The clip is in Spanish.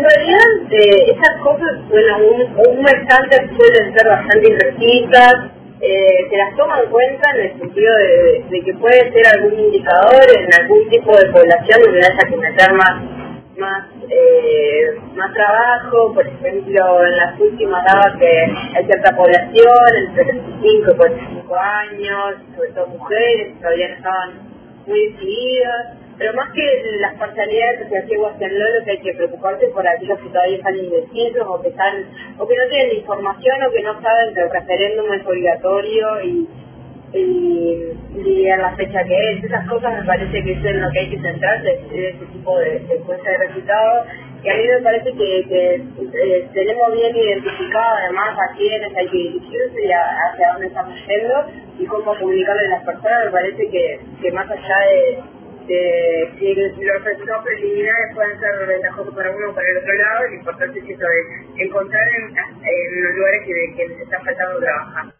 en realidad eh, esas cosas, bueno, un, un mes antes suelen ser bastante imprecisas, eh, se las toma en cuenta en el sentido de, de, que puede ser algún indicador en algún tipo de población donde haya que meter más más eh, más trabajo, por ejemplo, en las últimas daba que hay cierta población entre 35 y 45 años, sobre todo mujeres, todavía no estaban muy decididas, pero más que las parcialidades que se hacía lo que hay que preocuparse por aquellos que todavía están indecisos o que están o que no tienen información o que no saben que el referéndum es obligatorio y y, a la fecha que es. Esas cosas me parece que es en lo que hay que centrarse, en ese tipo de, de de resultados. Y a mí me parece que, que eh, tenemos bien identificado además a quiénes hay que dirigirse y hacia dónde estamos yendo y cómo comunicarle a las personas. Me parece que, que más allá de, si los preliminares pueden ser ventajosos para uno o para el otro lado, lo importante es eso de encontrar en, en los lugares que, que les está faltando trabajar.